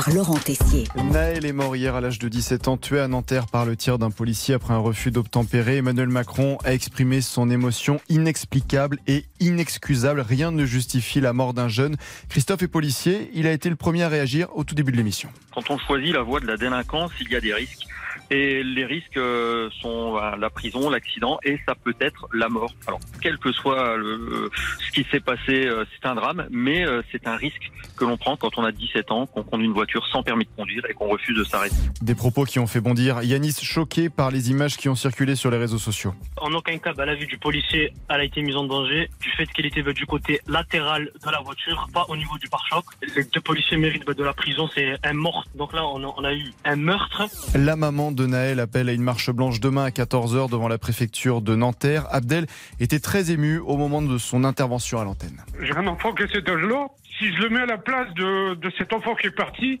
par Laurent Tessier. Naël est mort hier à l'âge de 17 ans, tué à Nanterre par le tir d'un policier après un refus d'obtempérer. Emmanuel Macron a exprimé son émotion inexplicable et inexcusable. Rien ne justifie la mort d'un jeune. Christophe est policier. Il a été le premier à réagir au tout début de l'émission. Quand on choisit la voie de la délinquance, il y a des risques. Et les risques euh, sont la prison, l'accident et ça peut être la mort. Alors, quel que soit le, ce qui s'est passé, euh, c'est un drame, mais euh, c'est un risque que l'on prend quand on a 17 ans, qu'on conduit une voiture sans permis de conduire et qu'on refuse de s'arrêter. Des propos qui ont fait bondir Yanis, choqué par les images qui ont circulé sur les réseaux sociaux. En aucun cas, bah, la vue du policier, elle a été mise en danger du fait qu'elle était bah, du côté latéral de la voiture, pas au niveau du pare-choc. Les deux policiers méritent bah, de la prison, c'est un mort. Donc là, on a, on a eu un meurtre. La maman de Naël appelle à une marche blanche demain à 14h devant la préfecture de Nanterre. Abdel était très ému au moment de son intervention à l'antenne. J'ai un enfant qui a cet âge-là. Si je le mets à la place de, de cet enfant qui est parti,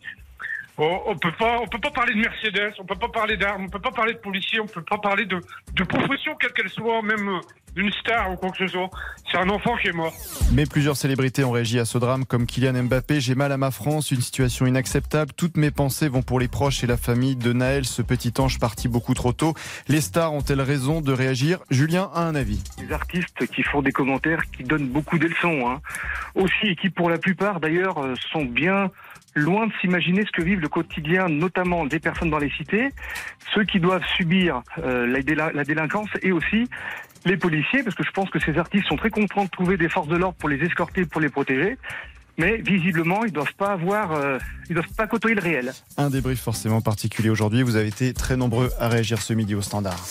on, on peut pas, on peut pas parler de Mercedes, on peut pas parler d'armes, on peut pas parler de policiers, on peut pas parler de, de profession quelle qu'elle soit, même euh, d'une star ou quoi que ce soit. C'est un enfant qui est mort. Mais plusieurs célébrités ont réagi à ce drame, comme Kylian Mbappé. J'ai mal à ma France, une situation inacceptable. Toutes mes pensées vont pour les proches et la famille de Naël, ce petit ange parti beaucoup trop tôt. Les stars ont-elles raison de réagir? Julien a un avis. Les artistes qui font des commentaires qui donnent beaucoup de leçons, hein. aussi, et qui pour la plupart d'ailleurs euh, sont bien loin de s'imaginer ce que vivent le quotidien, notamment des personnes dans les cités, ceux qui doivent subir euh, la, déla- la délinquance et aussi les policiers, parce que je pense que ces artistes sont très contents de trouver des forces de l'ordre pour les escorter, pour les protéger. Mais visiblement, ils doivent pas avoir, euh, ils doivent pas côtoyer le réel. Un débrief forcément particulier aujourd'hui. Vous avez été très nombreux à réagir ce midi au standard.